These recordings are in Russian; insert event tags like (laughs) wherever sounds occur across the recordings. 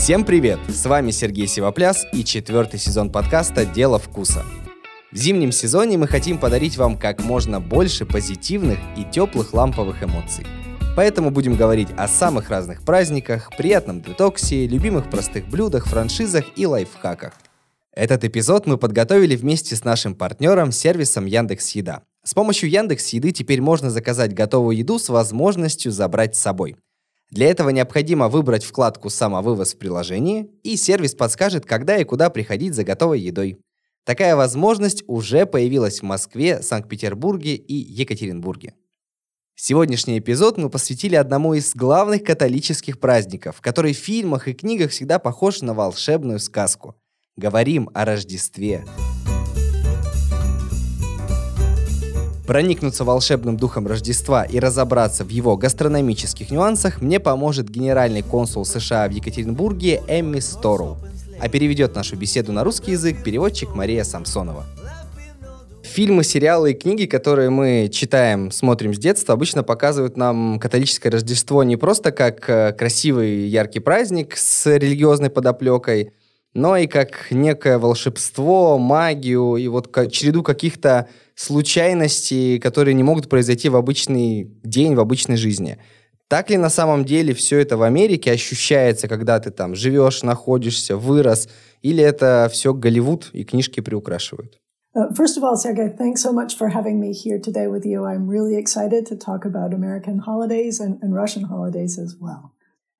Всем привет! С вами Сергей Сивопляс и четвертый сезон подкаста «Дело вкуса». В зимнем сезоне мы хотим подарить вам как можно больше позитивных и теплых ламповых эмоций. Поэтому будем говорить о самых разных праздниках, приятном детоксе, любимых простых блюдах, франшизах и лайфхаках. Этот эпизод мы подготовили вместе с нашим партнером сервисом Яндекс Еда. С помощью Яндекс Еды теперь можно заказать готовую еду с возможностью забрать с собой – для этого необходимо выбрать вкладку «Самовывоз» в приложении, и сервис подскажет, когда и куда приходить за готовой едой. Такая возможность уже появилась в Москве, Санкт-Петербурге и Екатеринбурге. Сегодняшний эпизод мы посвятили одному из главных католических праздников, который в фильмах и книгах всегда похож на волшебную сказку. Говорим о Рождестве. Проникнуться волшебным духом Рождества и разобраться в его гастрономических нюансах мне поможет генеральный консул США в Екатеринбурге Эмми Стороу. А переведет нашу беседу на русский язык переводчик Мария Самсонова. Фильмы, сериалы и книги, которые мы читаем, смотрим с детства, обычно показывают нам католическое Рождество не просто как э, красивый яркий праздник с религиозной подоплекой, но и как некое волшебство, магию и вот череду каких-то случайностей, которые не могут произойти в обычный день, в обычной жизни. Так ли на самом деле все это в Америке ощущается, когда ты там живешь, находишься, вырос, или это все Голливуд и книжки приукрашивают? Uh, first of all, Sergey, thanks so much for having me here today with you. I'm really excited to talk about American holidays and, and Russian holidays as well.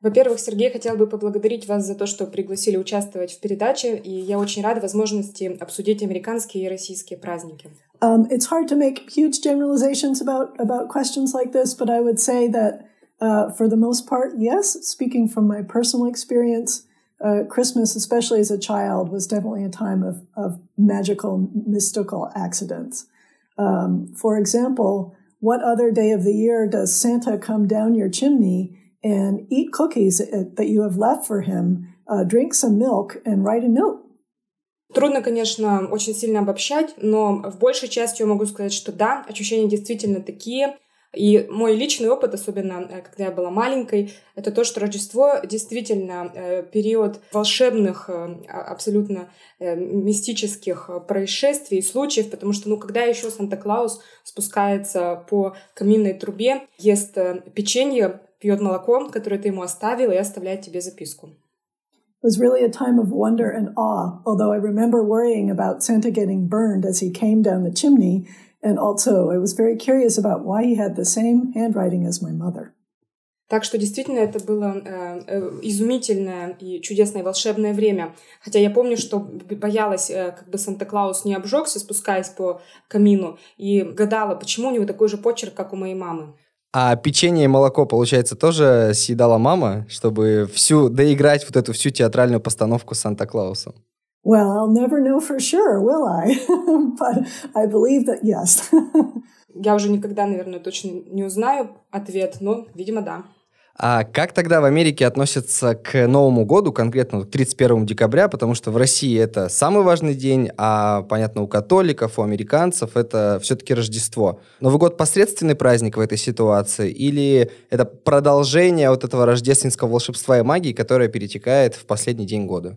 Во-первых, Сергей, хотел бы поблагодарить вас за то, что пригласили участвовать в передаче, и я очень рада возможности обсудить американские и российские праздники. Um, it's hard to make huge generalizations about, about questions like this, but I would say that uh, for the most part, yes, speaking from my personal experience, uh, Christmas, especially as a child, was definitely a time of, of magical, mystical accidents. Um, for example, what other day of the year does Santa come down your chimney and eat cookies that you have left for him, uh, drink some milk, and write a note. Трудно, конечно, очень сильно обобщать, но в большей части я могу сказать, что да, ощущения действительно такие. И мой личный опыт, особенно э, когда я была маленькой, это то, что Рождество действительно э, период волшебных, э, а, абсолютно мистических происшествий случаев, потому что, ну, когда еще Санта-Клаус спускается по каминной трубе, ест печенье, пьет молоко, которое ты ему оставил, и оставляет тебе записку. It was really a time of wonder and awe, although I remember worrying about Santa getting burned as he came down the chimney, and also I was very curious about why he had the same handwriting as my mother. Так что действительно это было э, э, изумительное и чудесное волшебное время. Хотя я помню, что боялась, э, как бы Санта-Клаус не обжегся, спускаясь по камину, и гадала, почему у него такой же почерк, как у моей мамы. А печенье и молоко, получается, тоже съедала мама, чтобы всю доиграть вот эту всю театральную постановку с Санта-Клаусом? Well, I'll never know for sure, will I? (laughs) But I believe that yes. (laughs) Я уже никогда, наверное, точно не узнаю ответ, но, видимо, да. А как тогда в Америке относятся к Новому году, конкретно к 31 декабря, потому что в России это самый важный день, а, понятно, у католиков, у американцев это все-таки Рождество. Новый год посредственный праздник в этой ситуации или это продолжение вот этого рождественского волшебства и магии, которое перетекает в последний день года?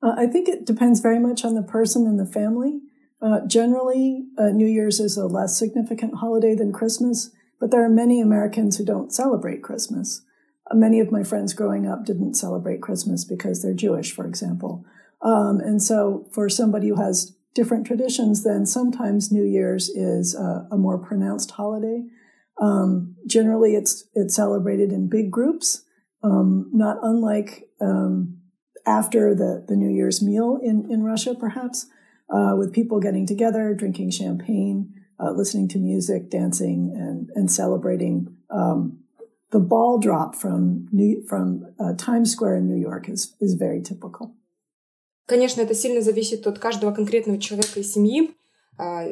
Uh, I think it depends very much on the person and the family. Uh, generally, uh, New Year's is a less significant holiday than Christmas. But there are many Americans who don't celebrate Christmas. Uh, many of my friends growing up didn't celebrate Christmas because they're Jewish, for example. Um, and so for somebody who has different traditions, then sometimes New Year's is a, a more pronounced holiday. Um, generally, it's it's celebrated in big groups, um, not unlike um, after the, the New Year's meal in, in Russia, perhaps, uh, with people getting together, drinking champagne, uh, listening to music, dancing, and, and celebrating. Um, the ball drop from, New, from uh, Times Square in New York is, is very typical. Конечно, это сильно зависит от каждого конкретного человека и семьи.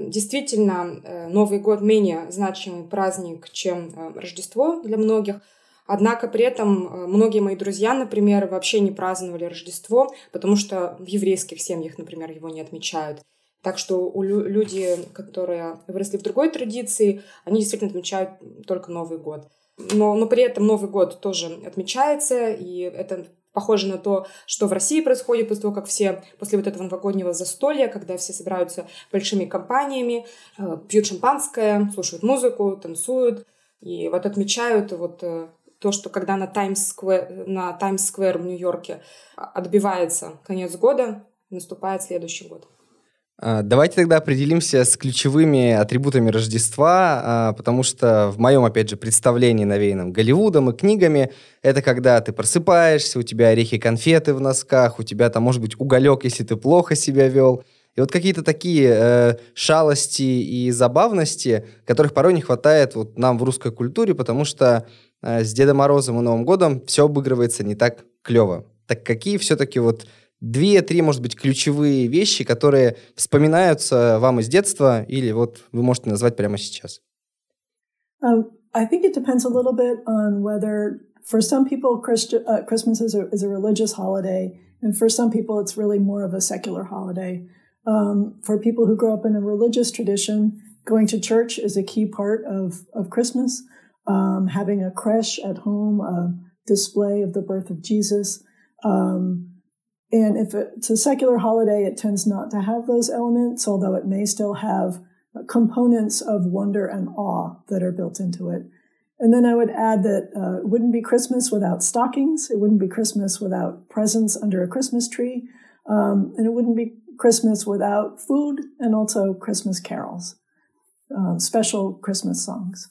Действительно, э, Новый год менее значимый праздник, чем э, Рождество для многих. Однако при этом э, многие мои друзья, например, вообще не праздновали Рождество, потому что в еврейских семьях, например, его не отмечают. Так что у люди, которые выросли в другой традиции, они действительно отмечают только Новый год. Но, но при этом Новый год тоже отмечается, и это похоже на то, что в России происходит после того, как все, после вот этого новогоднего застолья, когда все собираются большими компаниями, э, пьют шампанское, слушают музыку, танцуют, и вот отмечают вот э, то, что когда на Таймс-сквер, на Таймс-сквер в Нью-Йорке отбивается конец года, наступает следующий год. А, давайте тогда определимся с ключевыми атрибутами Рождества, а, потому что в моем, опять же, представлении, навеянном Голливудом и книгами, это когда ты просыпаешься, у тебя орехи-конфеты в носках, у тебя там, может быть, уголек, если ты плохо себя вел. И вот какие-то такие э, шалости и забавности, которых порой не хватает вот нам в русской культуре, потому что э, с Дедом Морозом и Новым годом все обыгрывается не так клево. Так какие все-таки вот две-три, может быть, ключевые вещи, которые вспоминаются вам из детства или вот вы можете назвать прямо сейчас? Um, I think it depends a little bit on whether, for some people, Christ, uh, Christmas is a, is a religious holiday, and for some people, it's really more of a secular holiday. Um, for people who grow up in a religious tradition, going to church is a key part of, of Christmas. Um, having a creche at home, a display of the birth of Jesus, um, and if it's a secular holiday, it tends not to have those elements, although it may still have components of wonder and awe that are built into it. And then I would add that uh, it wouldn't be Christmas without stockings. It wouldn't be Christmas without presents under a Christmas tree. Um, and it wouldn't be Christmas without food and also Christmas carols, uh, special Christmas songs.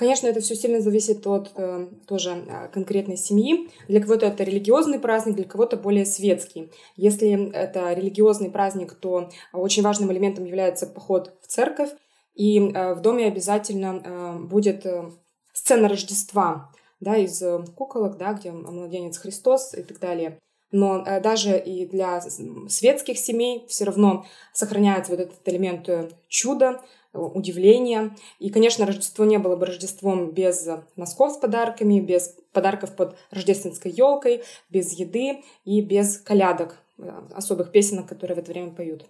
Конечно, это все сильно зависит от э, тоже э, конкретной семьи. Для кого-то это религиозный праздник, для кого-то более светский. Если это религиозный праздник, то очень важным элементом является поход в церковь, и э, в доме обязательно э, будет э, сцена Рождества, да, из э, куколок, да, где младенец Христос и так далее. Но э, даже и для светских семей все равно сохраняется вот этот элемент э, чуда, удивления. И, конечно, Рождество не было бы Рождеством без носков с подарками, без подарков под рождественской елкой, без еды и без колядок, э, особых песенок, которые в это время поют.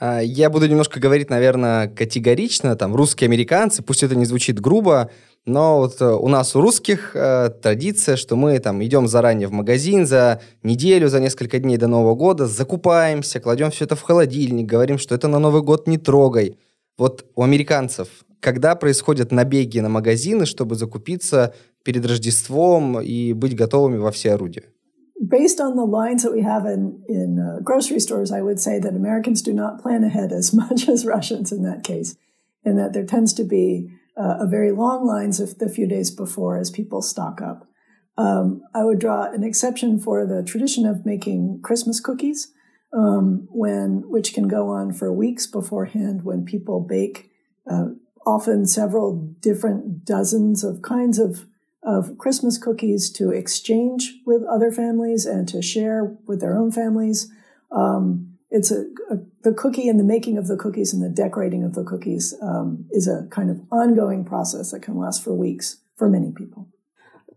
А, я буду немножко говорить, наверное, категорично, там, русские американцы, пусть это не звучит грубо, но вот э, у нас у русских э, традиция, что мы там идем заранее в магазин за неделю, за несколько дней до Нового года, закупаемся, кладем все это в холодильник, говорим, что это на Новый год не трогай. Вот у американцев, когда происходят набеги на магазины, чтобы закупиться перед Рождеством и быть готовыми во все орудия? Based on the lines that we have in, in uh, grocery stores, I would say that Americans do not plan ahead as much as Russians in that case, and that there tends to be uh, a very long lines of the few days before as people stock up. Um, I would draw an exception for the tradition of making Christmas cookies um, when which can go on for weeks beforehand when people bake uh, often several different dozens of kinds of of Christmas cookies to exchange with other families and to share with their own families. Um, it's a, a, the cookie and the making of the cookies and the decorating of the cookies um, is a kind of ongoing process that can last for weeks for many people.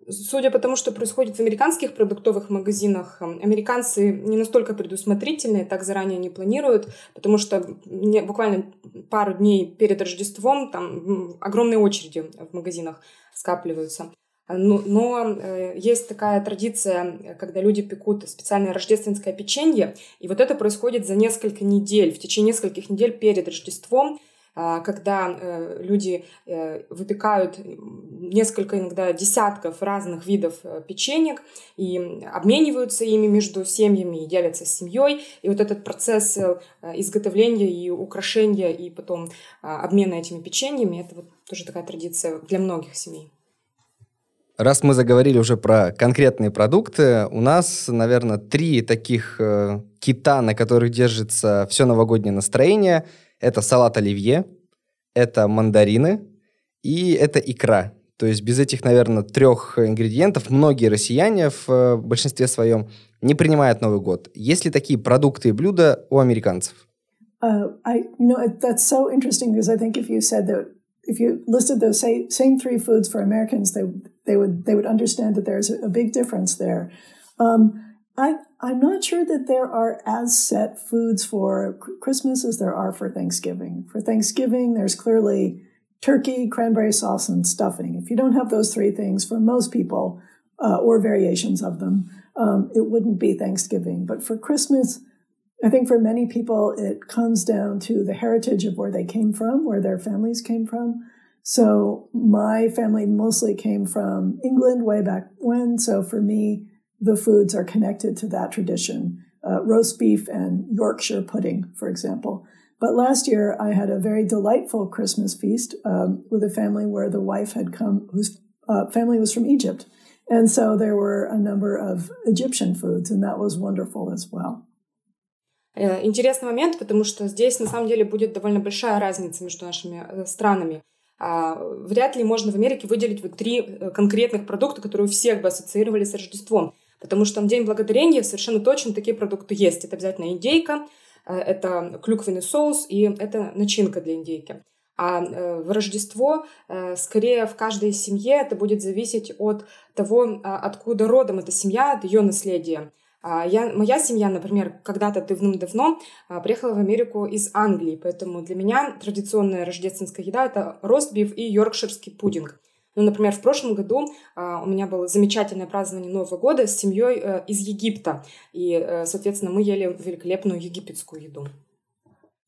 Судя по тому, что происходит в американских продуктовых магазинах, эм, американцы не настолько предусмотрительные, так заранее не планируют, потому что буквально пару дней перед Рождеством там огромные очереди в магазинах скапливаются. Но, но э, есть такая традиция, когда люди пекут специальное рождественское печенье, и вот это происходит за несколько недель, в течение нескольких недель перед Рождеством. А, когда э, люди э, выпекают несколько, иногда десятков разных видов э, печенек и обмениваются ими между семьями и делятся с семьей. И вот этот процесс изготовления и украшения и потом обмена этими печеньями, это вот тоже такая традиция для многих семей. Раз мы заговорили уже про конкретные продукты, у нас, наверное, три таких кита, на которых держится все новогоднее настроение – это салат оливье, это мандарины и это икра. То есть без этих, наверное, трех ингредиентов многие россияне в э, большинстве своем не принимают Новый год. Есть ли такие продукты и блюда у американцев? Uh, if you listed those same, same three foods for Americans, they they would they would understand that there's a big difference there. Um, I, I'm not sure that there are as set foods for Christmas as there are for Thanksgiving. For Thanksgiving, there's clearly turkey, cranberry sauce, and stuffing. If you don't have those three things, for most people, uh, or variations of them, um, it wouldn't be Thanksgiving. But for Christmas, I think for many people, it comes down to the heritage of where they came from, where their families came from. So my family mostly came from England way back when. So for me, the foods are connected to that tradition. Uh, roast beef and Yorkshire pudding, for example. But last year, I had a very delightful Christmas feast um, with a family where the wife had come, whose uh, family was from Egypt. And so there were a number of Egyptian foods, and that was wonderful as well. Интересный момент, потому что здесь на самом деле будет довольно большая разница между нашими странами. Вряд ли можно в Америке выделить вот три конкретных продукта, которые у всех бы ассоциировали с Рождеством. Потому что там День Благодарения совершенно точно такие продукты есть. Это обязательно индейка, это клюквенный соус и это начинка для индейки. А в Рождество скорее в каждой семье это будет зависеть от того, откуда родом эта семья, от ее наследия. Я, моя семья, например, когда-то давным-давно приехала в Америку из Англии, поэтому для меня традиционная рождественская еда — это ростбиф и йоркширский пудинг. Ну, например, в прошлом году у меня было замечательное празднование Нового года с семьей э, из Египта, и, э, соответственно, мы ели великолепную египетскую еду.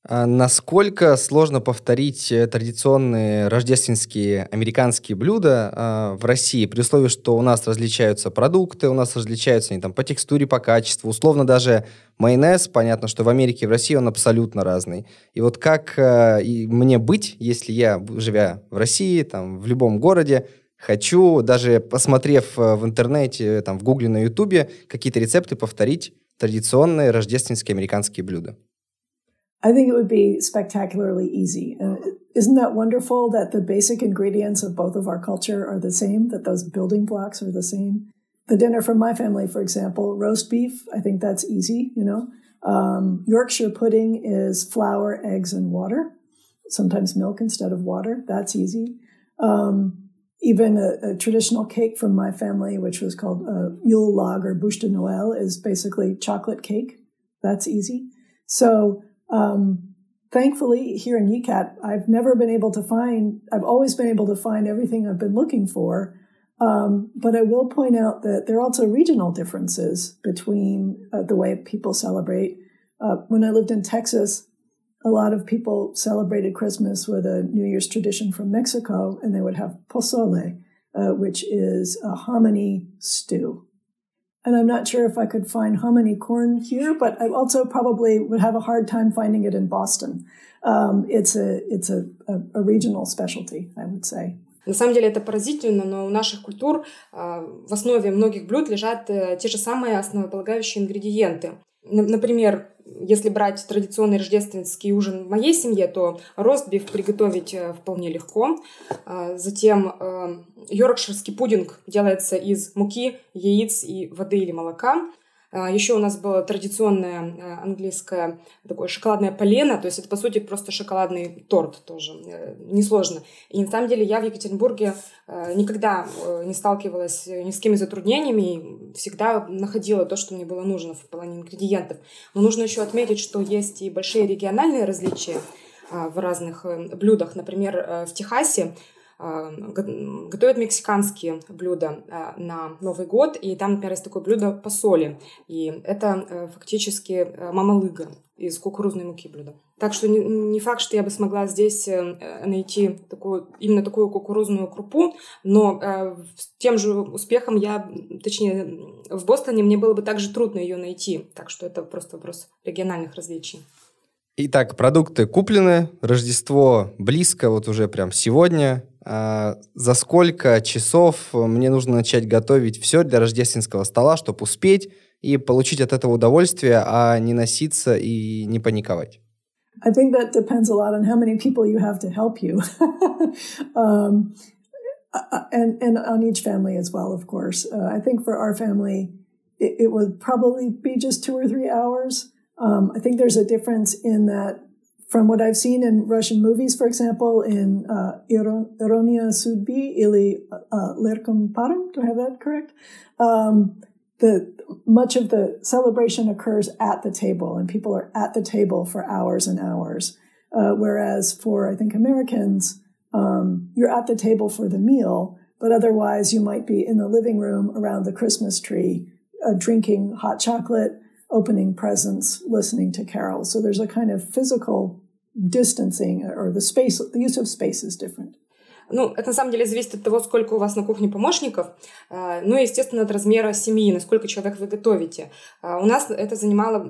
А насколько сложно повторить э, традиционные рождественские американские блюда э, в России, при условии, что у нас различаются продукты, у нас различаются они там по текстуре, по качеству, условно даже майонез, понятно, что в Америке и в России он абсолютно разный. И вот как э, и мне быть, если я, живя в России, там, в любом городе, хочу, даже посмотрев э, в интернете, там, в Гугле, на Ютубе, какие-то рецепты повторить традиционные рождественские американские блюда? I think it would be spectacularly easy. And isn't that wonderful that the basic ingredients of both of our culture are the same, that those building blocks are the same? The dinner from my family, for example, roast beef, I think that's easy, you know. Um, Yorkshire pudding is flour, eggs, and water, sometimes milk instead of water. That's easy. Um, even a, a, traditional cake from my family, which was called uh, Yule log or bouche de Noël, is basically chocolate cake. That's easy. So um, thankfully, here in UCAT, I've never been able to find, I've always been able to find everything I've been looking for. Um, but I will point out that there are also regional differences between uh, the way people celebrate. Uh, when I lived in Texas, a lot of people celebrated Christmas with a New Year's tradition from Mexico, and they would have pozole, uh, which is a hominy stew. And I'm not sure if I could find hominy corn here, but I also probably would have a hard time finding it in Boston. Um, it's a, it's a, a, a regional specialty, I would say. На самом деле это поразительно, но у наших культур в основе многих блюд лежат те же самые основополагающие ингредиенты. Например, если брать традиционный рождественский ужин в моей семье, то ростбиф приготовить вполне легко. Затем йоркширский пудинг делается из муки, яиц и воды или молока. А, Еще у нас было традиционное э, английское такое шоколадное полено, то есть это, по сути, просто шоколадный торт тоже, э, несложно. И на самом деле я в Екатеринбурге э, никогда не сталкивалась ни с какими затруднениями, всегда находила то, что мне было нужно в плане ингредиентов. Но нужно еще отметить, что есть и большие региональные различия а, в разных блюдах. Например, в Техасе готовят мексиканские блюда на Новый год, и там, например, есть такое блюдо по соли, и это фактически мамалыга из кукурузной муки блюдо. Так что не, факт, что я бы смогла здесь найти такую, именно такую кукурузную крупу, но э, тем же успехом я, точнее, в Бостоне мне было бы также трудно ее найти. Так что это просто вопрос региональных различий. Итак, продукты куплены, Рождество близко, вот уже прям сегодня. А, за сколько часов мне нужно начать готовить все для рождественского стола, чтобы успеть и получить от этого удовольствие, а не носиться и не паниковать? I think that depends a lot on how many people you have to help you. um, and, and on each family as well, of course. Uh, I think for our family, it, it would probably be just two or three hours. Um, I think there's a difference in that from what I've seen in Russian movies, for example, in uh, Ironia Sudbi ili uh, Lerkom Param, do I have that correct? Um, the much of the celebration occurs at the table, and people are at the table for hours and hours. Uh, whereas for I think Americans, um, you're at the table for the meal, but otherwise you might be in the living room around the Christmas tree, uh, drinking hot chocolate, opening presents, listening to carols. So there's a kind of physical distancing or the space, the use of space is different. Ну, это на самом деле зависит от того, сколько у вас на кухне помощников, а, ну и, естественно, от размера семьи, насколько человек вы готовите. А, у нас это занимало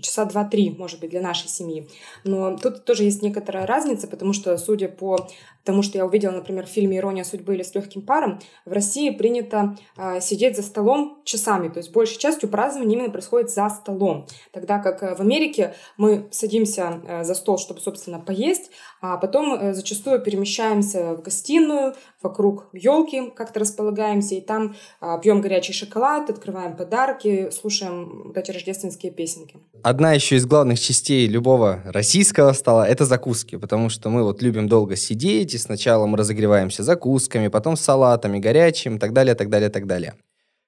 часа два-три, может быть, для нашей семьи. Но тут тоже есть некоторая разница, потому что, судя по тому, что я увидела, например, в фильме «Ирония судьбы» или «С легким паром», в России принято а, сидеть за столом часами, то есть большей частью празднования именно происходит за столом. Тогда как э, в Америке мы садимся э, за стол, чтобы, собственно, поесть, а потом э, зачастую перемещаемся в гостиную, вокруг елки как-то располагаемся, и там а, пьем горячий шоколад, открываем подарки, слушаем вот эти рождественские песенки. Одна еще из главных частей любого российского стола – это закуски, потому что мы вот любим долго сидеть, и сначала мы разогреваемся закусками, потом салатами, горячим, так далее, так далее, так далее.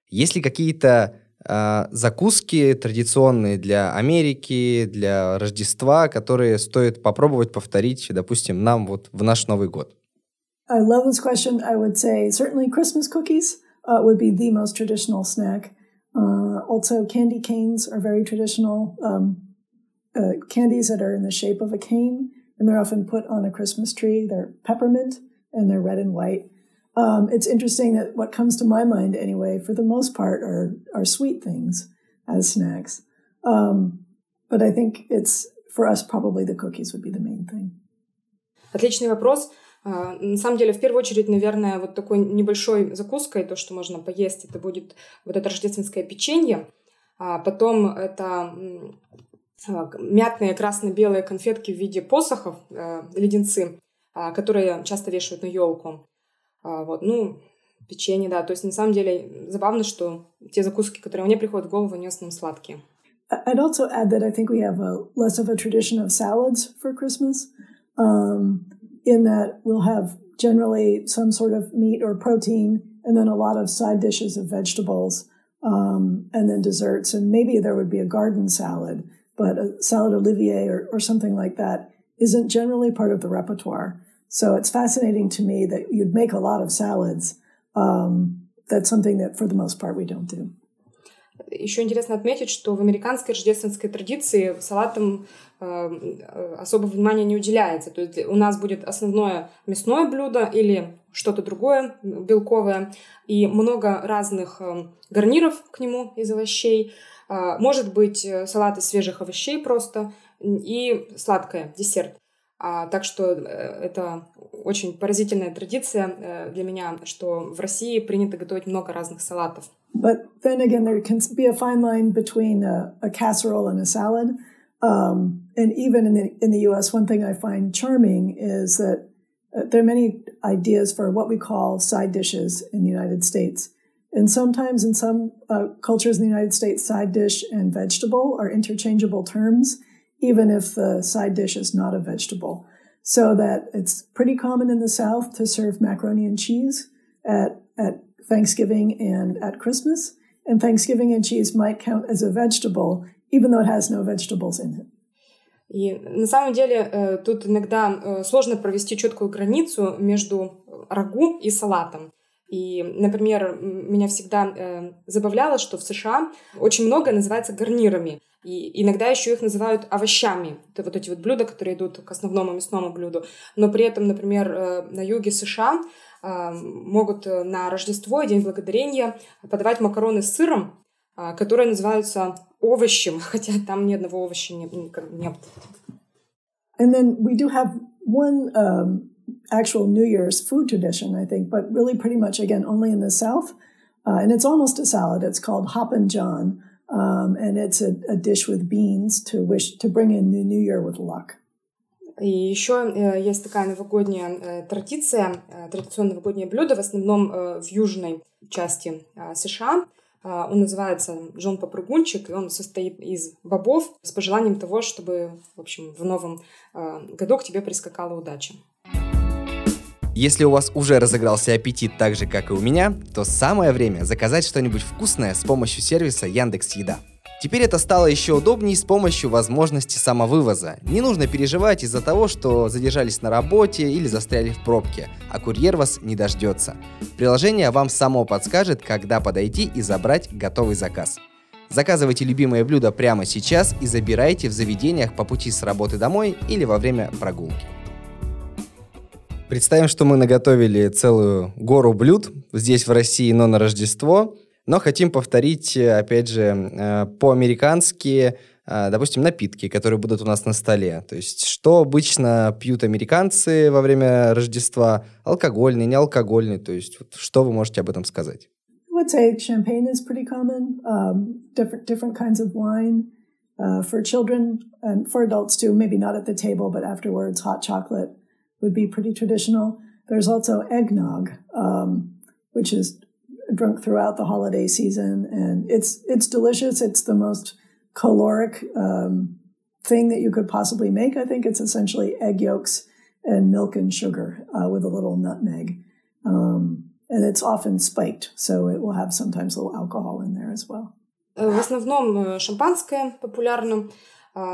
Есть ли какие-то э, закуски традиционные для Америки, для Рождества, которые стоит попробовать повторить, допустим, нам вот в наш Новый год? I love this question. I would say certainly Christmas cookies uh, would be the most traditional snack. Uh, also, candy canes are very traditional. Um, uh, candies that are in the shape of a cane, and they're often put on a Christmas tree. They're peppermint and they're red and white. Um, it's interesting that what comes to my mind, anyway, for the most part, are are sweet things as snacks. Um, but I think it's for us probably the cookies would be the main thing. Отличный вопрос. А, на самом деле, в первую очередь, наверное, вот такой небольшой закуской, то, что можно поесть, это будет вот это рождественское печенье. А потом это а, мятные красно-белые конфетки в виде посохов, э, леденцы, которые часто вешают на елку. Вот, ну, печенье, да. То есть, на самом деле, забавно, что те закуски, которые мне приходят в голову, они в основном сладкие. I'd also add that I think we have a less of a tradition of salads for Christmas. Um, in that we'll have generally some sort of meat or protein and then a lot of side dishes of vegetables um, and then desserts. And maybe there would be a garden salad, but a salad olivier or, or something like that isn't generally part of the repertoire. So it's fascinating to me that you'd make a lot of salads. Um, that's something that for the most part we don't do. Еще интересно отметить, что в американской рождественской традиции салатам э, особого внимания не уделяется. То есть у нас будет основное мясное блюдо или что-то другое белковое, и много разных э, гарниров к нему из овощей. Э, может быть салат из свежих овощей просто и сладкое, десерт. А, так что это очень поразительная традиция для меня, что в России принято готовить много разных салатов. But then again, there can be a fine line between a, a casserole and a salad. Um, and even in the, in the US, one thing I find charming is that uh, there are many ideas for what we call side dishes in the United States. And sometimes in some uh, cultures in the United States, side dish and vegetable are interchangeable terms, even if the side dish is not a vegetable. So that it's pretty common in the South to serve macaroni and cheese at, at Thanksgiving and at Christmas. And Thanksgiving and cheese might count as a vegetable, even though it has no vegetables in it. И на самом деле э, тут иногда э, сложно провести четкую границу между рагу и салатом. И, например, меня всегда э, забавляло, что в США очень много называется гарнирами. И иногда еще их называют овощами. Это вот эти вот блюда, которые идут к основному мясному блюду. Но при этом, например, на юге США могут на Рождество и День Благодарения подавать макароны с сыром, которые называются овощем, (laughs) хотя там ни одного овоща нет. нет. And then we do have one um, actual New Year's food tradition, I think, but really pretty much, again, only in the South. Uh, and it's almost a salad. It's called Hoppin' John. Um, and it's a, a dish with beans to wish to bring in the new year with luck. И еще э, есть такая новогодняя э, традиция, э, традиционное новогоднее блюдо, в основном в южной части США. Он называется Джон Попрыгунчик, и он состоит из бобов с пожеланием того, чтобы, в общем, в новом году к тебе прискакала удача. Если у вас уже разыгрался аппетит так же, как и у меня, то самое время заказать что-нибудь вкусное с помощью сервиса Яндекс Еда. Теперь это стало еще удобнее с помощью возможности самовывоза. Не нужно переживать из-за того, что задержались на работе или застряли в пробке, а курьер вас не дождется. Приложение вам само подскажет, когда подойти и забрать готовый заказ. Заказывайте любимое блюдо прямо сейчас и забирайте в заведениях по пути с работы домой или во время прогулки. Представим, что мы наготовили целую гору блюд здесь в России, но на Рождество но хотим повторить, э, опять же, э, по-американски, э, допустим, напитки, которые будут у нас на столе. То есть, что обычно пьют американцы во время Рождества, алкогольный, неалкогольный, то есть, вот, что вы можете об этом сказать? I would say champagne is pretty common, um, different, different kinds of wine. Uh, for children and for adults too, maybe not at the table, but afterwards, hot chocolate would be pretty traditional. There's also eggnog, um, which is drunk throughout the holiday season, and it's it's delicious. It's the most caloric um, thing that you could possibly make. I think it's essentially egg yolks and milk and sugar uh, with a little nutmeg, um, and it's often spiked, so it will have sometimes a little alcohol in there as well. В основном шампанское популярно,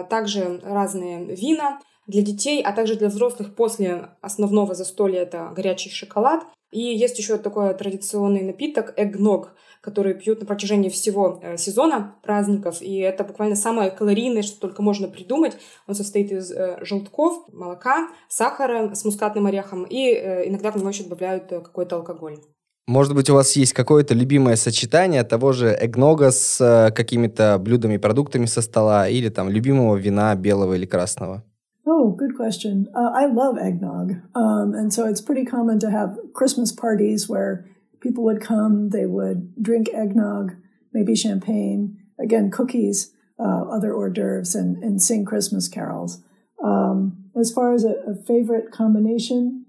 также разные вина Для детей, а также для взрослых после основного застолья это горячий шоколад И есть еще такой традиционный напиток эгног, который пьют на протяжении всего э, сезона праздников. И это буквально самое калорийное, что только можно придумать. Он состоит из э, желтков, молока, сахара с мускатным орехом. И э, иногда в него еще добавляют какой-то алкоголь. Может быть, у вас есть какое-то любимое сочетание того же эгнога с какими-то блюдами и продуктами со стола или там любимого вина белого или красного? Oh, good question. Uh, I love eggnog. Um, and so it's pretty common to have Christmas parties where people would come, they would drink eggnog, maybe champagne, again, cookies, uh, other hors d'oeuvres, and, and sing Christmas carols. Um, as far as a, a favorite combination,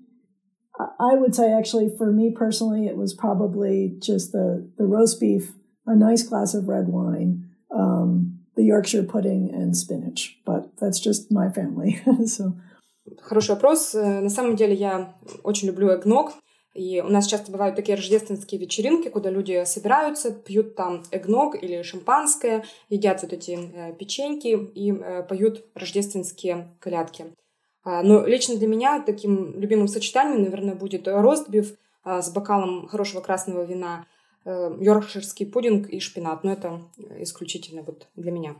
I would say actually for me personally, it was probably just the, the roast beef, a nice glass of red wine, um, the Yorkshire pudding and spinach, that's just my family. (laughs) so. Хороший вопрос. Э, на самом деле я очень люблю эгног. И у нас часто бывают такие рождественские вечеринки, куда люди собираются, пьют там эгног или шампанское, едят вот эти э, печеньки и э, поют рождественские колядки. А, но лично для меня таким любимым сочетанием, наверное, будет ростбиф а, с бокалом хорошего красного вина – йоркширский пудинг и шпинат. Но это исключительно вот для меня.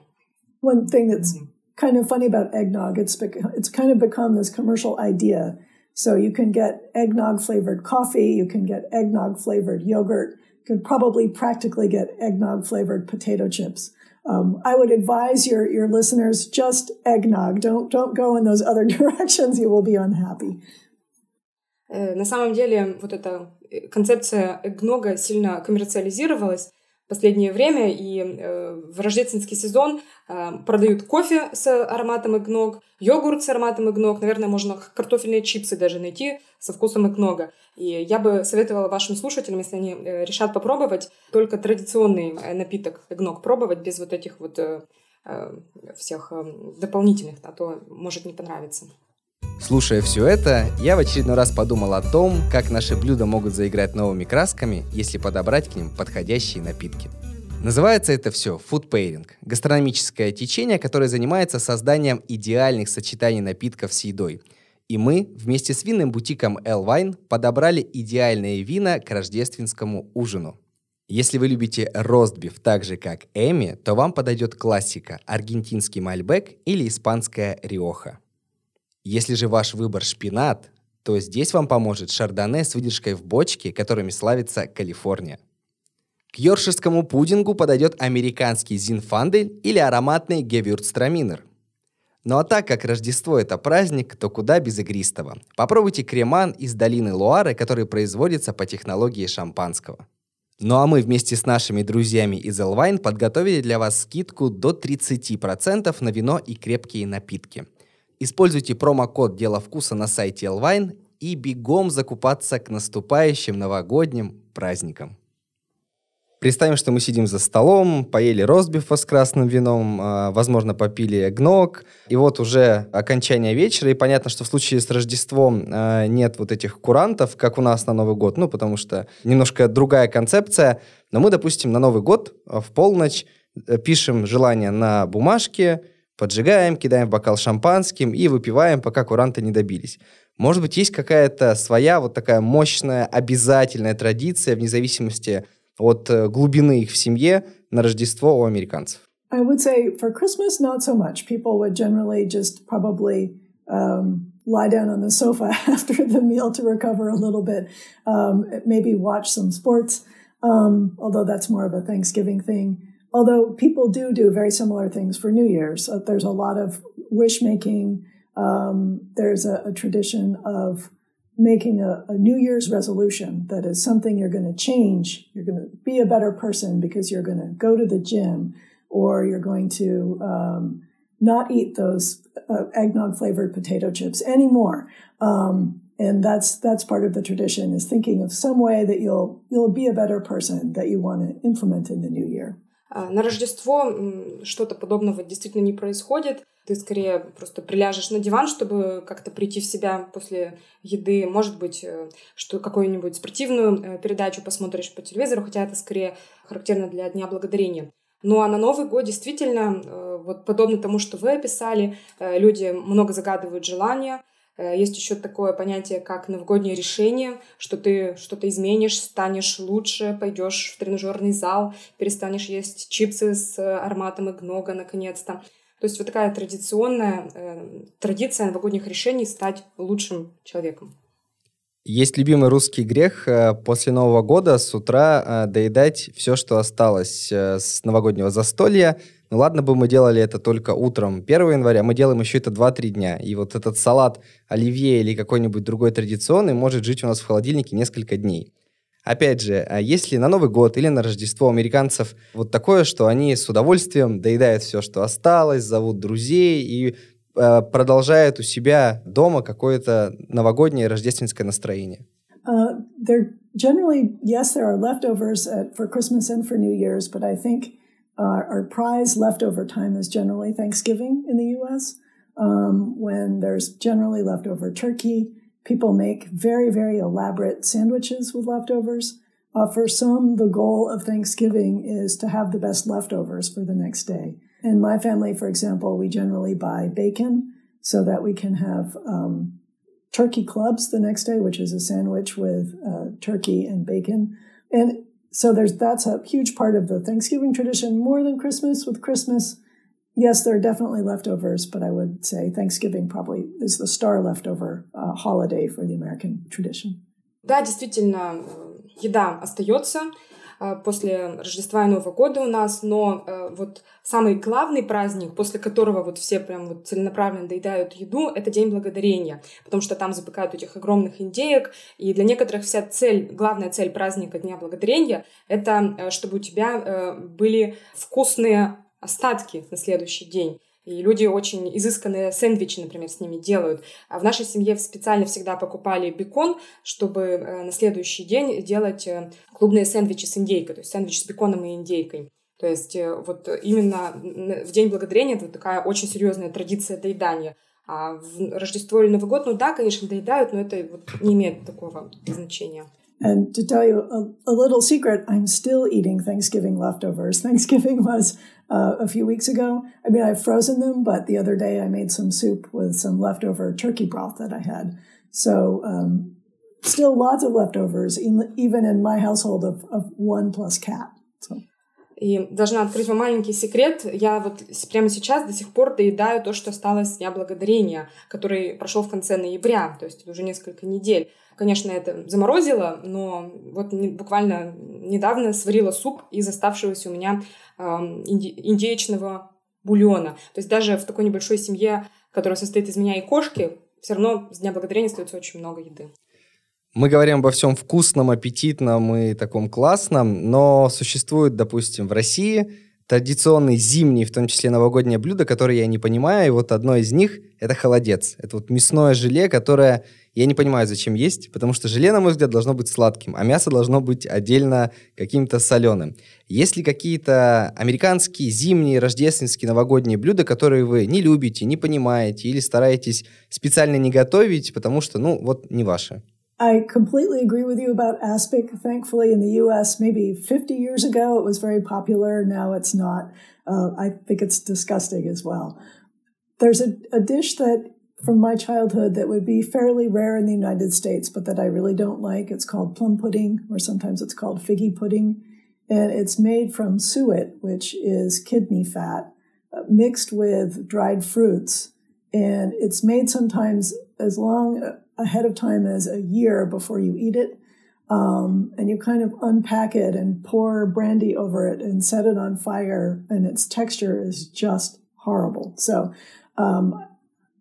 One thing that's kind of funny about eggnog, it's, it's kind of become this commercial idea. So you can get eggnog flavored coffee, you can get eggnog flavored yogurt, you can probably practically get eggnog flavored potato chips. Um, I would advise your, your listeners just eggnog. Don't, don't go in those other directions. (laughs) You will be unhappy. На самом деле, вот эта концепция эгнога сильно коммерциализировалась в последнее время, и э, в рождественский сезон э, продают кофе с ароматом эгног, йогурт с ароматом эгног, наверное, можно картофельные чипсы даже найти со вкусом эгнога. И я бы советовала вашим слушателям, если они э, решат попробовать, только традиционный э, напиток эгног пробовать без вот этих вот э, э, всех дополнительных, а то может не понравиться. Слушая все это, я в очередной раз подумал о том, как наши блюда могут заиграть новыми красками, если подобрать к ним подходящие напитки. Называется это все food pairing – гастрономическое течение, которое занимается созданием идеальных сочетаний напитков с едой. И мы вместе с винным бутиком El Wine подобрали идеальные вина к рождественскому ужину. Если вы любите ростбиф так же, как Эми, то вам подойдет классика – аргентинский мальбек или испанская риоха. Если же ваш выбор шпинат, то здесь вам поможет шардоне с выдержкой в бочке, которыми славится Калифорния. К йорширскому пудингу подойдет американский зинфандель или ароматный гевюртстраминер. Ну а так как Рождество это праздник, то куда без игристого. Попробуйте креман из долины Луары, который производится по технологии шампанского. Ну а мы вместе с нашими друзьями из Элвайн подготовили для вас скидку до 30% на вино и крепкие напитки – Используйте промокод «Дело вкуса» на сайте Elvine и бегом закупаться к наступающим новогодним праздникам. Представим, что мы сидим за столом, поели ростбифа с красным вином, а, возможно, попили гнок, и вот уже окончание вечера, и понятно, что в случае с Рождеством а, нет вот этих курантов, как у нас на Новый год, ну, потому что немножко другая концепция, но мы, допустим, на Новый год а, в полночь э, пишем желание на бумажке, поджигаем, кидаем в бокал шампанским и выпиваем, пока куранты не добились. Может быть, есть какая-то своя вот такая мощная обязательная традиция вне зависимости от э, глубины их в семье на Рождество у американцев? I would say for Christmas, not so much. People would generally just probably um, lie down on the sofa (laughs) after the meal to recover a little bit, um, maybe watch some sports, um, although that's more of a Thanksgiving thing. Although people do do very similar things for New Year's. Uh, there's a lot of wish making. Um, there's a, a, tradition of making a, a, New Year's resolution that is something you're going to change. You're going to be a better person because you're going to go to the gym or you're going to um, not eat those uh, eggnog flavored potato chips anymore. Um, and that's that's part of the tradition is thinking of some way that you'll you'll be a better person that you want to implement in the new year. На Рождество что-то подобного действительно не происходит. Ты скорее просто приляжешь на диван, чтобы как-то прийти в себя после еды. Может быть, э, что какую-нибудь спортивную э, передачу посмотришь по телевизору, хотя это скорее характерно для Дня Благодарения. Ну а на Новый год действительно, э, вот подобно тому, что вы описали, люди много загадывают желания. Э, есть еще такое понятие, как новогоднее решение, что ты что-то изменишь, станешь лучше, пойдешь в тренажерный зал, перестанешь есть чипсы с ароматом игнога наконец-то. То есть вот такая традиционная э, традиция новогодних решений стать лучшим человеком. Есть любимый русский грех э, после Нового года с утра э, доедать все, что осталось с новогоднего застолья. Ну ладно бы мы делали это только утром 1 января, мы делаем еще это 2-3 дня. И вот этот салат оливье или какой-нибудь другой традиционный может жить у нас в холодильнике несколько дней. Опять же, а если на Новый год или на Рождество американцев вот такое, что они с удовольствием доедают все, что осталось, зовут друзей и Э, продолжает у себя дома какое-то новогоднее рождественское настроение? Uh, generally, yes, there are leftovers at, for Christmas and for New Year's, but I think uh, our prize leftover time is generally Thanksgiving in the U.S. Um, when there's generally leftover turkey, people make very, very elaborate sandwiches with leftovers. Uh, for some, the goal of Thanksgiving is to have the best leftovers for the next day. In my family, for example, we generally buy bacon so that we can have um, turkey clubs the next day, which is a sandwich with uh, turkey and bacon. And so there's that's a huge part of the Thanksgiving tradition more than Christmas. With Christmas, yes, there are definitely leftovers, but I would say Thanksgiving probably is the star leftover uh, holiday for the American tradition. Да, действительно, еда остается. Э, после Рождества и Нового года у нас, но э, вот самый главный праздник, после которого вот все прям вот целенаправленно доедают еду, это День Благодарения, потому что там запекают этих огромных индеек, и для некоторых вся цель, главная цель праздника Дня Благодарения, это э, чтобы у тебя были вкусные остатки на следующий день. И люди очень изысканные сэндвичи, например, с ними делают. А в нашей семье специально всегда покупали бекон, чтобы э, на следующий день делать э, клубные сэндвичи с индейкой, то есть сэндвич с беконом и индейкой. То есть э, вот именно в День Благодарения это такая очень серьезная традиция доедания. А в Рождество или Новый год, ну да, конечно, доедают, но это вот не имеет такого значения. And to tell you a, a, little secret, I'm still eating Thanksgiving leftovers. Thanksgiving (laughs) was uh, a few weeks ago. I mean, I've frozen them, but the other day I made some soup with some leftover turkey broth that I had. So, um, still lots of leftovers, even in my household of, of one plus cat. So. И должна открыть вам маленький секрет. Я вот прямо сейчас до сих пор доедаю то, что осталось с Дня Благодарения, который прошел в конце ноября, то есть уже несколько недель. Конечно, это заморозило, но вот буквально недавно сварила суп из оставшегося у меня индеечного бульона. То есть даже в такой небольшой семье, которая состоит из меня и кошки, все равно с Дня Благодарения остается очень много еды. Мы говорим обо всем вкусном, аппетитном и таком классном, но существует, допустим, в России традиционные зимние, в том числе новогодние блюда, которые я не понимаю, и вот одно из них — это холодец. Это вот мясное желе, которое я не понимаю, зачем есть, потому что желе, на мой взгляд, должно быть сладким, а мясо должно быть отдельно каким-то соленым. Есть ли какие-то американские зимние, рождественские, новогодние блюда, которые вы не любите, не понимаете или стараетесь специально не готовить, потому что, ну, вот не ваши? I completely agree with you about aspic. Thankfully, in the U.S., maybe 50 years ago, it was very popular. Now it's not. Uh, I think it's disgusting as well. There's a, a dish that from my childhood that would be fairly rare in the United States, but that I really don't like. It's called plum pudding, or sometimes it's called figgy pudding. And it's made from suet, which is kidney fat, uh, mixed with dried fruits. And it's made sometimes as long uh, ahead of time as a year before you eat it. Um, and you kind of unpack it and pour brandy over it and set it on fire, and its texture is just horrible. So, um,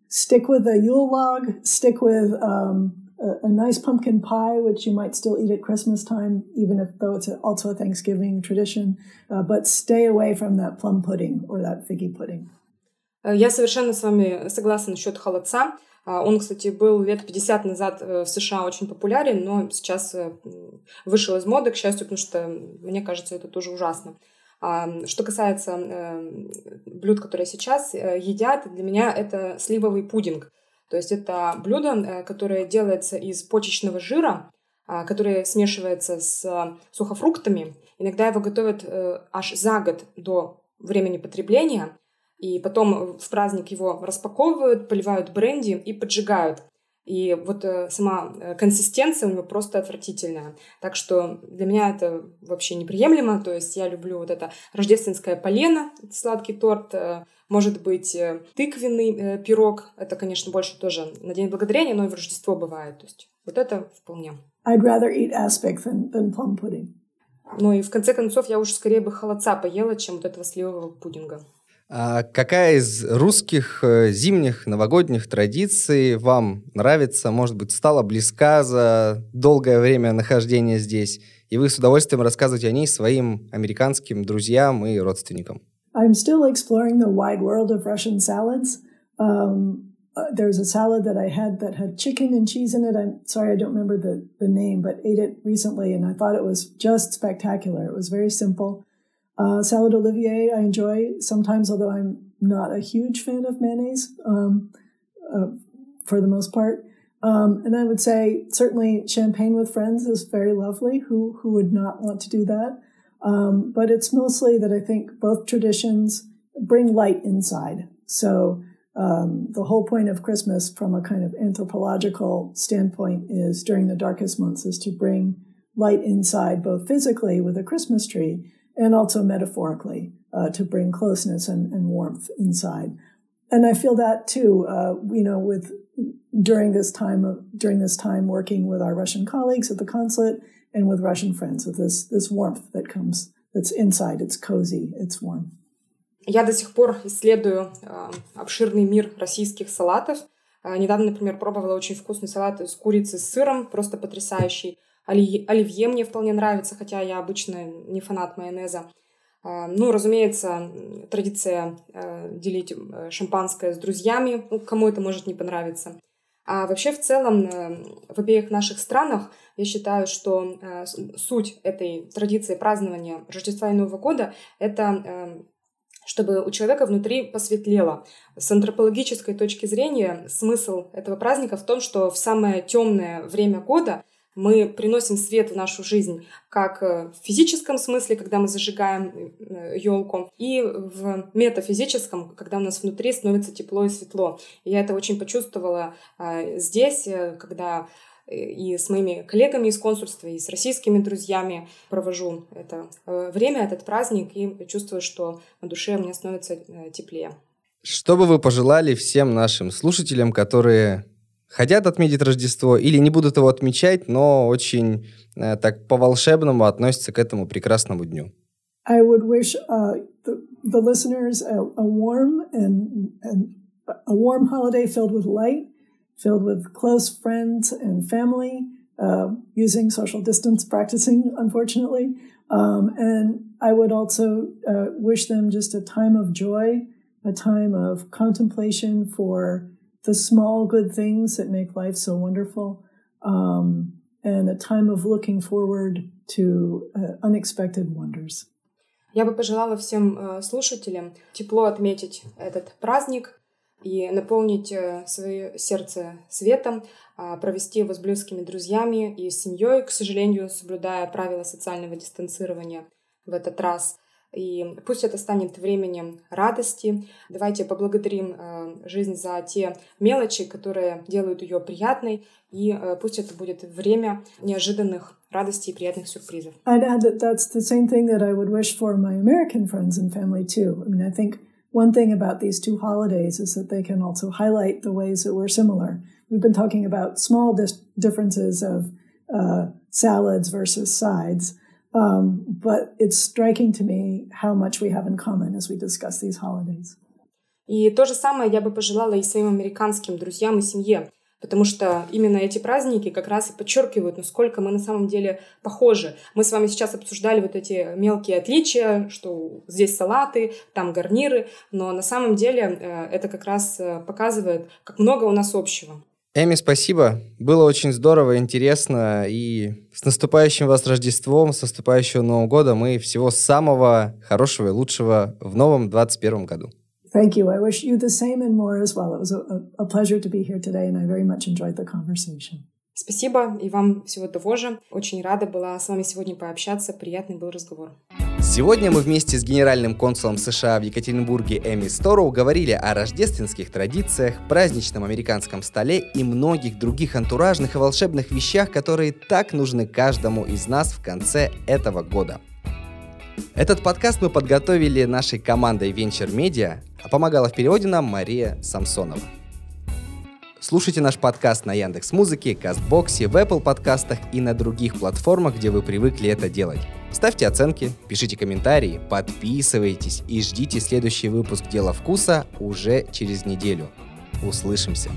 stick with a Yule log, stick with um, a, a, nice pumpkin pie, which you might still eat at Christmas time, even if though it's a, also a Thanksgiving tradition. Uh, but stay away from that plum pudding or that figgy pudding. Я совершенно с вами согласна насчет холодца. Он, кстати, был лет 50 назад в США очень популярен, но сейчас вышел из моды, к счастью, потому что, мне кажется, это тоже ужасно. Что касается блюд, которые сейчас едят, для меня это сливовый пудинг. То есть это блюдо, которое делается из почечного жира, который смешивается с сухофруктами. Иногда его готовят аж за год до времени потребления – и потом в праздник его распаковывают, поливают бренди и поджигают. И вот э, сама э, консистенция у него просто отвратительная. Так что для меня это вообще неприемлемо. То есть я люблю вот это рождественское полено, сладкий торт, э, может быть, тыквенный пирог. Это, конечно, больше тоже на День Благодарения, но и в Рождество бывает. То есть вот это вполне. I'd rather eat aspic than, than plum pudding. Ну и в конце концов я уже скорее бы холодца поела, чем вот этого сливового пудинга. А какая из русских э, зимних новогодних традиций вам нравится, может быть, стала близка за долгое время нахождения здесь, и вы с удовольствием рассказываете о ней своим американским друзьям и родственникам? I'm still exploring the wide world of Russian salads. Um, uh, there's a salad that I had that had chicken and cheese in it. I'm sorry, I don't remember the, the name, but ate it recently and I thought it was just spectacular. It was very simple. Uh, salad Olivier, I enjoy sometimes, although I'm not a huge fan of mayonnaise um, uh, for the most part. Um, and I would say certainly champagne with friends is very lovely. Who who would not want to do that? Um, but it's mostly that I think both traditions bring light inside. So um, the whole point of Christmas, from a kind of anthropological standpoint, is during the darkest months is to bring light inside, both physically with a Christmas tree and also metaphorically uh, to bring closeness and, and, warmth inside. And I feel that too, uh, you know, with during this time of during this time working with our Russian colleagues at the consulate and with Russian friends, with this this warmth that comes that's inside. It's cozy. It's warm. Я до сих пор исследую э, обширный мир российских салатов. Э, недавно, например, пробовала очень вкусный салат из курицы с сыром, просто потрясающий. Оливье мне вполне нравится, хотя я обычно не фанат майонеза. А, ну, разумеется, традиция э, делить э, шампанское с друзьями, ну, кому это может не понравиться. А вообще, в целом, э, в обеих наших странах я считаю, что суть этой традиции празднования Рождества и Нового года – это чтобы у человека внутри посветлело. С антропологической точки зрения смысл этого праздника в том, что в самое темное время года мы приносим свет в нашу жизнь как в физическом смысле, когда мы зажигаем елку, и в метафизическом, когда у нас внутри становится тепло и светло. Я это очень почувствовала здесь, когда и с моими коллегами из консульства, и с российскими друзьями провожу это время, этот праздник, и чувствую, что на душе мне становится теплее. Что бы вы пожелали всем нашим слушателям, которые хотят отметить Рождество или не будут его отмечать, но очень э, так по-волшебному относятся к этому прекрасному дню. I would wish uh, the, the listeners a, a warm and, and a warm holiday filled with light, filled with close friends and family, uh, using social distance practicing, unfortunately. Um, and I would also uh, wish them just a time of joy, a time of contemplation for the small good things that make life so wonderful, um, and a time of looking forward to uh, unexpected wonders. Я бы пожелала всем э, слушателям тепло отметить этот праздник, и наполнить э, свое сердце светом, а, провести его с близкими друзьями и семьей, к сожалению, соблюдая правила социального дистанцирования в этот раз. И пусть это станет временем радости. Давайте поблагодарим э, жизнь за те мелочи, которые делают ее приятной. И э, пусть это будет время неожиданных радостей и приятных сюрпризов. I'd add that that's the same thing that I would wish for my American friends and family too. I mean, I think one thing about these two holidays is that they can also highlight the ways that we're similar. We've been talking about small differences of uh, salads versus sides, um, but it's striking to me how much we have in common as we discuss these holidays. И то же самое я бы пожелала и своим американским друзьям и семье. Потому что именно эти праздники как раз и подчеркивают, насколько мы на самом деле похожи. Мы с вами сейчас обсуждали вот эти мелкие отличия, что здесь салаты, там гарниры, но на самом деле э, это как раз э, показывает, как много у нас общего. Эми, спасибо. Было очень здорово, интересно. И с наступающим вас Рождеством, с наступающего Нового года. Мы всего самого хорошего и лучшего в новом 2021 году. Thank you. I wish you the same and more as well. It was a, a pleasure to be here today, and I very much enjoyed the conversation. Спасибо, и вам всего того же. Очень рада была с вами сегодня пообщаться. Приятный был разговор. Сегодня мы вместе с генеральным консулом США в Екатеринбурге Эми Стороу говорили о рождественских традициях, праздничном американском столе и многих других антуражных и волшебных вещах, которые так нужны каждому из нас в конце этого года. Этот подкаст мы подготовили нашей командой Venture Media, а помогала в переводе нам Мария Самсонова. Слушайте наш подкаст на Яндекс Музыке, Кастбоксе, в Apple подкастах и на других платформах, где вы привыкли это делать. Ставьте оценки, пишите комментарии, подписывайтесь и ждите следующий выпуск «Дело вкуса» уже через неделю. Услышимся!